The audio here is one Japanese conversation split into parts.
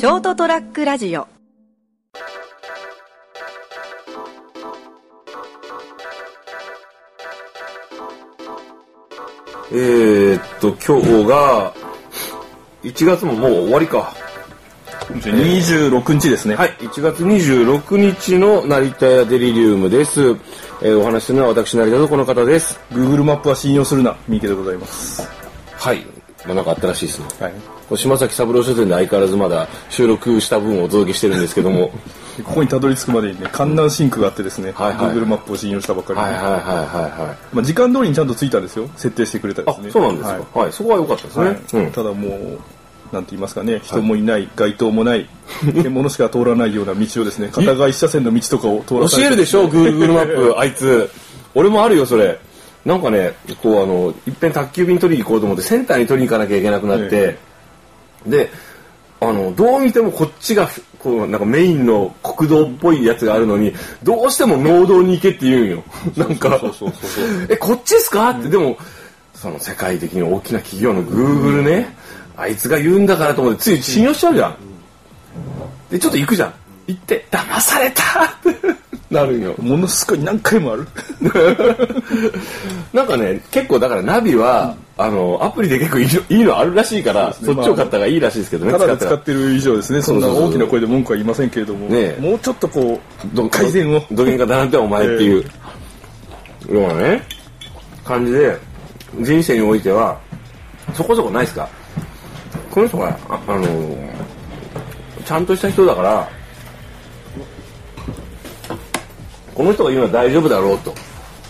ショートトラックラジオえー、っと、今日が、1月ももう終わりか。26日ですね。はい、1月26日の成田屋デリリウムです。えーお話しするのは私、成田とこの方です。Google マップは信用するな、三池でございます。はい。まあ、なんかあったらしいですね。はい。島崎三郎書店で相変わらずまだ収録した分をお届けしてるんですけども。で ここにたどり着くまでにね、観覧シンクがあってですね、はいはい Google マップを信用したばっかりで、はいはいはいはいはい。まあ、時間通りにちゃんと着いたんですよ。設定してくれたんであすね。、そうなんですか。ははいい、そこは良かったですね。はいうん。ただもう、なんて言いますかね、人もいない、街灯もない、獣しか通らないような道をですね、片側一車線の道とかを通らされて教えるでしょ Google マップあいつ俺もあるよそれなんかねこうあのいっぺん宅急便取りに行こうと思ってセンターに取りに行かなきゃいけなくなって、であのどう見てもこっちがこうなんかメインの国道っぽいやつがあるのにどうしても農道に行けって言うんよ。なんか。えこっちですか？ってでもその世界的に大きな企業の Google ねあいつが言うんだからと思ってつい信用しちゃうじゃん。でちょっと行くじゃん。行って騙されたなるんよ。ものすごい何回もある。なんかね結構だからナビは、あのアプリで結構いいのいいのあるらしいからね。っちを買った方がいいらしいですけどねただで使ってる以上ですね、そんなそうそう。そう大きな声で文句は言いませんけれども、ねえ。もうちょっとこどう、改善を。どげんかだなってお前っていう、ようなね感じで人生においてはそこそこないですか？この人がああのちゃんとした人だからこの人が言うのは大丈夫だろうと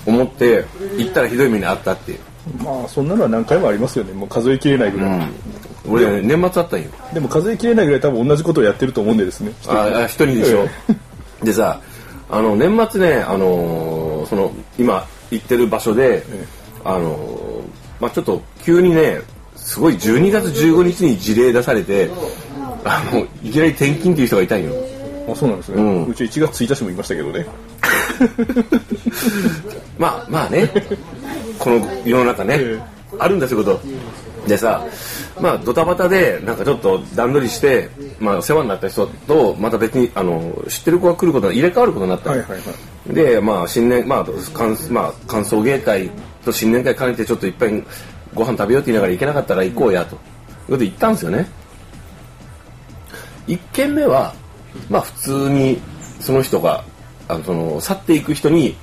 思って行ったらひどい目にあったっていう、まあ、そんなのは何回もありますよね。もう数えきれないぐらい。俺、ね、年末あったんよでも数えきれないぐらい多分同じことをやってると思うんでですね。ああ一人でしょ、でさあの年末ねあのーその今行ってる場所で、あのーまあちょっと急にねすごい12月15日に事例出されてあのいきなり転勤っていう人がいたんよあ、そうなんですね。うんうち1月1日もいましたけどね。まあまあね。この世の中ね、えあるんだそういうこと。でさまあドタバタでなんかちょっと段取りして、まあ、お世話になった人とまた別にあの知ってる子が来ることが入れ替わることになったの。はいはいはい。でまあ新年まあ感まあ歓送迎会と新年会兼ねてちょっといっぱいご飯食べようって言いながら行けなかったら行こうやと。いうことで行ったんですよね。一軒目はまあ普通にその人があのその去っていく人に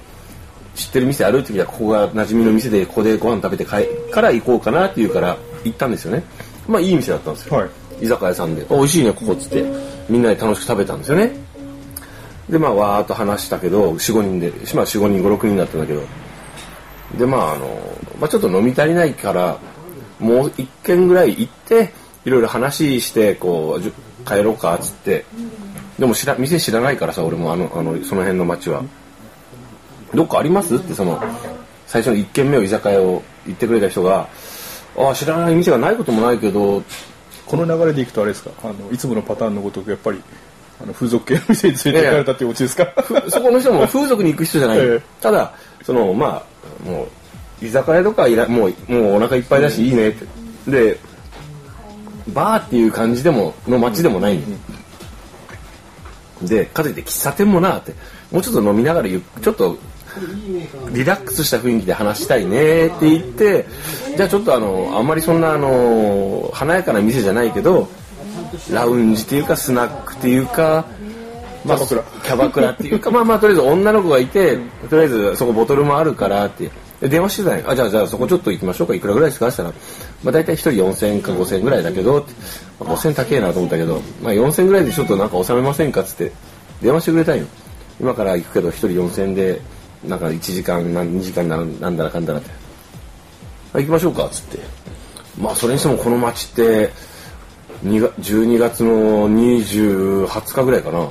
知ってる店あるって時はここが馴染みの店でここでご飯食べて帰から行こうかなって言うから行ったんですよねまあいい店だったんですよ、はい居酒屋さんで「美味しいねここ」っつってみんなで楽しく食べたんですよねでまあわーっと話したけど45人でまあ45人56人だったんだけどでまああの、まあ、ちょっと飲み足りないからもう一軒ぐらい行っていろいろ話してこう帰ろうかっつってでも知ら店知らないからさ俺もあのあのその辺の街は。どっかあります？ってその最初の一軒目を居酒屋を言ってくれた人がああ知らない店がないこともないけどこの流れでいくとあれですか、あの、いつものパターンのごとく、やっぱり、あの、風俗系の店に連れて行かれたっていうオチですか？ふそこの人も風俗に行く人じゃない、ええ。ただそのまあもう居酒屋とかいらもうもうお腹いっぱいだしいいねって。でバーっていう感じでもの街でもない。の、でかといって喫茶店もなってもうちょっと飲みながらちょっとリラックスした雰囲気で話したいねって言ってじゃあちょっとあのあんまりそんなあの華やかな店じゃないけどラウンジっていうかスナックっていうかまあ、キャバクラ。キャバクラっていうかまあまあとりあえず女の子がいてとりあえずそこボトルもあるからってで電話してたんよあじゃあじゃあそこちょっと行きましょうか。いくらぐらいですか？って言ったら、まあ、大体1人4000円か5000円ぐらいだけど、まあ、5000高えなと思ったけど、まあ、4000円ぐらいでちょっとなんか収めませんかっつって電話してくれたんよ。今から行くけど1人4000円でなんか1時間何2時間なんだらかんだらって。あ行きましょうかっつって。まあそれにしてもこの街って12月の20日ぐらいかな。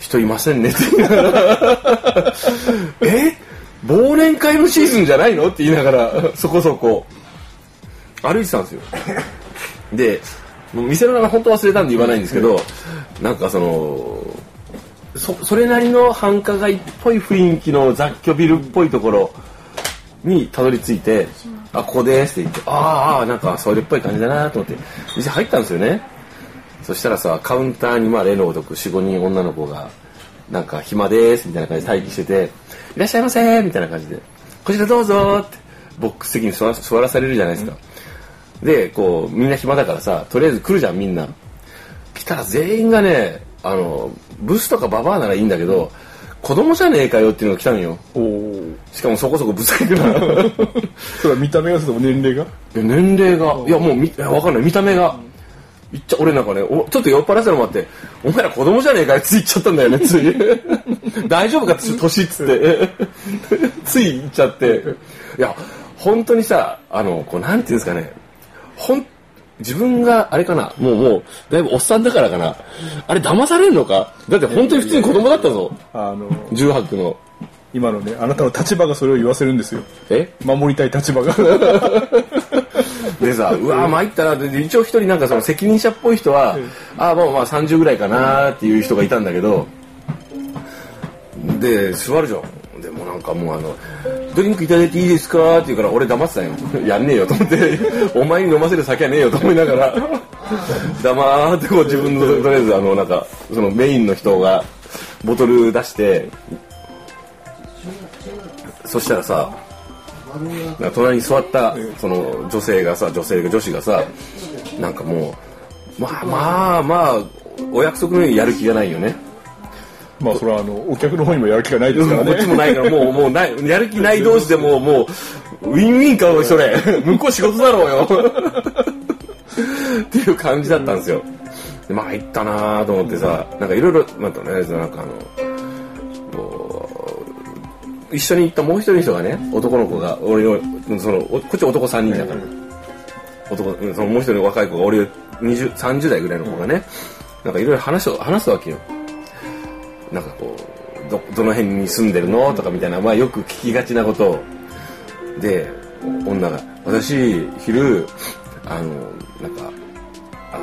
人いませんねって。え？忘年会のシーズンじゃないの？って言いながら そこそこ。歩いてたんですよ。でもう店の名前本当忘れたんで言わないんですけどなんかそのそそれなりの繁華街っぽい雰囲気の雑居ビルっぽいところにたどり着いて「あここです」って言って「ああなんかそれっぽい感じだな」と思って。店入ったんですよね。そしたらさカウンターにまあ例のごとく45人女の子がなんか暇ですみたいな感じで待機してて「いらっしゃいませ」みたいな感じで「こちらどうぞ」ってボックス席に座ら座らされるじゃないですか、でこうみんな暇だからさとりあえず来るじゃんみんな。来たら全員がねあのブスとかババアならいいんだけど、子供じゃねえかよっていうのが来たのよ。しかもそこそこぶつけてな それは見た目がその年齢が？いや年齢が。いやもうみわかんない。見た目がいっちゃ俺なんかねおちょっと酔っ払ってたのもあってお前ら子供じゃねえかよつい言っちゃったんだよねつい。大丈夫かって年っつって。つい言っちゃって。いや本当にさあのこうなんていうんですかね。ほん自分があれかなもうもうだいぶおっさんだからかな。あれ騙されるのか？だって本当に普通に子供だったぞ。あの重白の。今のねあなたの立場がそれを言わせるんですよ。え？守りたい立場が でさ、うわー参ったなで一応一人なんかその責任者っぽい人は、ああまあまあ30ぐらいかなっていう人がいたんだけど。で座るじゃん。でもなんかもうあの「ドリンクいただいていいですか?」って言うから俺黙ってたよ。やんねえよと思って。お前に飲ませる酒はねえよと思いながら。黙ってこう自分のとりあえずあのなんかそのメインの人がボトル出して。そしたらさ隣に座ったその女性がさ女性が女子がさなんかもうまあまあまあお約束のようにやる気がないよね。まあそれはあのお客の方にもやる気がないですからこっちもねないからもうもうないやる気ない同士でもうもうウィンウィンかおいそれ向こう仕事だろうよ。っていう感じだったんですよ。でまあ行ったなと思ってさなんかいろいろなんかねなんかあの一緒に行ったもう一人の人がね男の子が俺のそのおこっち男3人だから、男うんそのもう一人の若い子が俺20 30代ぐらいの子がねなんかいろいろ話を話すわけよ。なんかこうどどの辺に住んでるの？とかみたいな、まあ、よく聞きがちなこと。をで女が「私昼あのなんかあ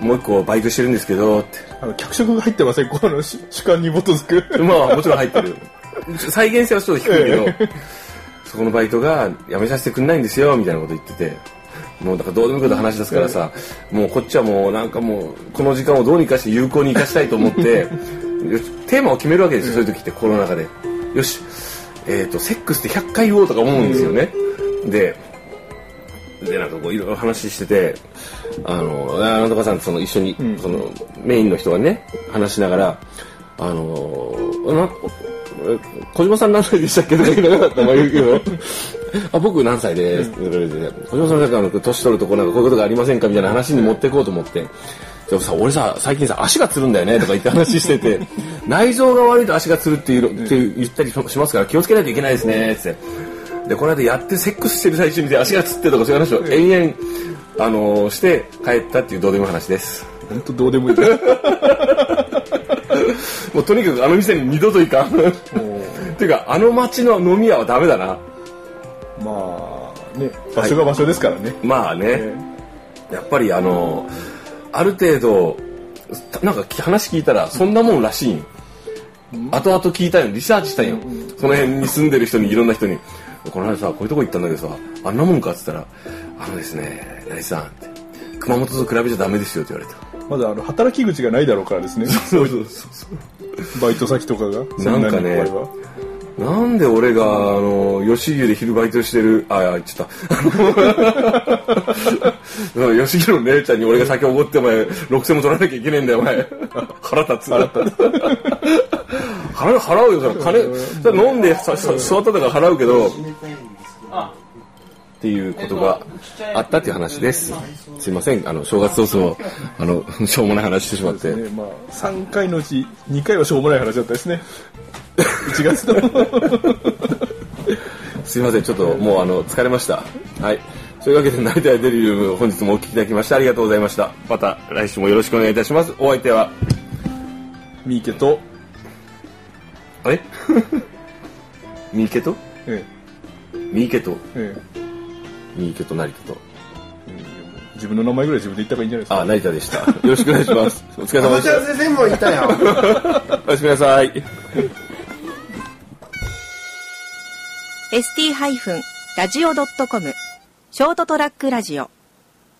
のもう一個バイトしてるんですけど」って。あの脚色が入ってません？この主主観に基づく。まあもちろん入ってる再現性はちょっと低いけどそこのバイトが辞めさせてくんないんですよみたいなこと言ってて。もうだからどうでもいいこと話し出すからさもうこっちはもうなんかもうこの時間をどうにかして有効に生かしたいと思ってテーマを決めるわけですよそういう時ってコロナ禍で。よしえっ、とセックスって100回言おうとか思うんですよね。ででなんかこういろいろ話しててあのあなんとかさんとその一緒に、そのメインの人がね話しながらあの小島さん何歳でしたっけとか言いながらまあ言うけどあ僕何歳で？すって言われて小島さんなんかあの年取るとこなんかこういうことがありませんかみたいな話に持っていこうと思って。でもさ、俺さ、最近さ、足がつるんだよねとか言って話してて、内臓が悪いと足がつるっていうって言ったりしますから気をつけないといけないですね、って。で、この間やってセックスしてる最中に足がつってとかそういう話を延々、あのーして帰ったっていうどうでもいい話です。本当どうでもいい もうとにかくあの店に二度と行かん。っていうか、あの街の飲み屋はダメだな。まあね場所が場所ですからね、まあね、えやっぱりあのある程度なんか話聞いたらそんなもんらしいんよ。後々聞いたよリサーチしたんよ。その辺に住んでる人にいろんな人に「この間さこういうとこ行ったんだけどさあんなもんか」っつったら「あのですね成井さん」って「熊本と比べちゃダメですよ」って言われたまだあの働き口がないだろうからですねそうそうそうバイト先とかがなんかねそなんで俺が、あの、吉牛で昼バイトしてる、あ、あ、ちょっと、吉牛 の姉ちゃんに俺が酒おごって、お前、6000も取らなきゃいけねえんだよ、お前。腹立つ。腹立つ。払う、払うよ。金、飲んで座ったとから払うけど、っていうことがあったっていう話です。すいません、あの、正月早々、あの、しょうもない話してしまって。ねまあ、3回のうち2回はしょうもない話だったですね1月の すいません、ちょっともうあの疲れました。はい。というわけで、成田デリリウム、本日もお聞きいただきましてありがとうございました。また来週もよろしくお願いいたします。お相手は、三池と、あれ三池と？え 三池と、ええ三池と成田と。え自分の名前ぐらい自分で言った方がいいんじゃないですか？あ、成田でした。よろしくお願いします。お疲れ様でした。先生もいたよ。おやすみなさい。ST-radio.com ショートトラックラジオ